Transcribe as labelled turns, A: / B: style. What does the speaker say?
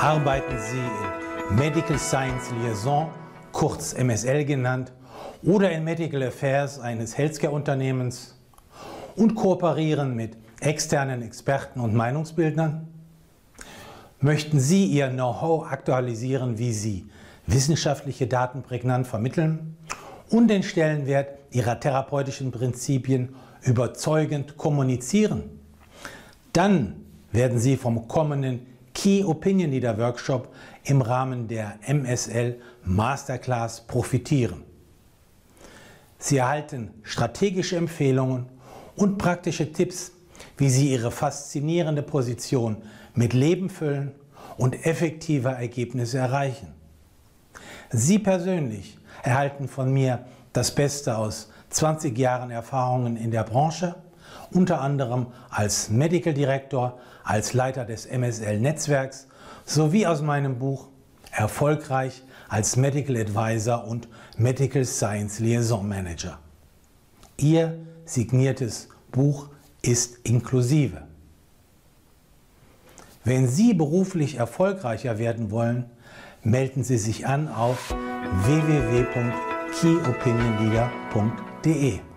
A: Arbeiten Sie in Medical Science Liaison, kurz MSL genannt, oder in Medical Affairs eines Healthcare-Unternehmens und kooperieren mit externen Experten und Meinungsbildnern? Möchten Sie Ihr Know-how aktualisieren, wie Sie wissenschaftliche Daten prägnant vermitteln und den Stellenwert Ihrer therapeutischen Prinzipien überzeugend kommunizieren? Dann werden Sie vom kommenden Key Opinion Leader Workshop im Rahmen der MSL Masterclass profitieren. Sie erhalten strategische Empfehlungen und praktische Tipps, wie Sie Ihre faszinierende Position mit Leben füllen und effektive Ergebnisse erreichen. Sie persönlich erhalten von mir das Beste aus 20 Jahren Erfahrungen in der Branche unter anderem als Medical Director, als Leiter des MSL-Netzwerks sowie aus meinem Buch Erfolgreich als Medical Advisor und Medical Science Liaison Manager. Ihr signiertes Buch ist inklusive. Wenn Sie beruflich erfolgreicher werden wollen, melden Sie sich an auf www.keyopinionleader.de.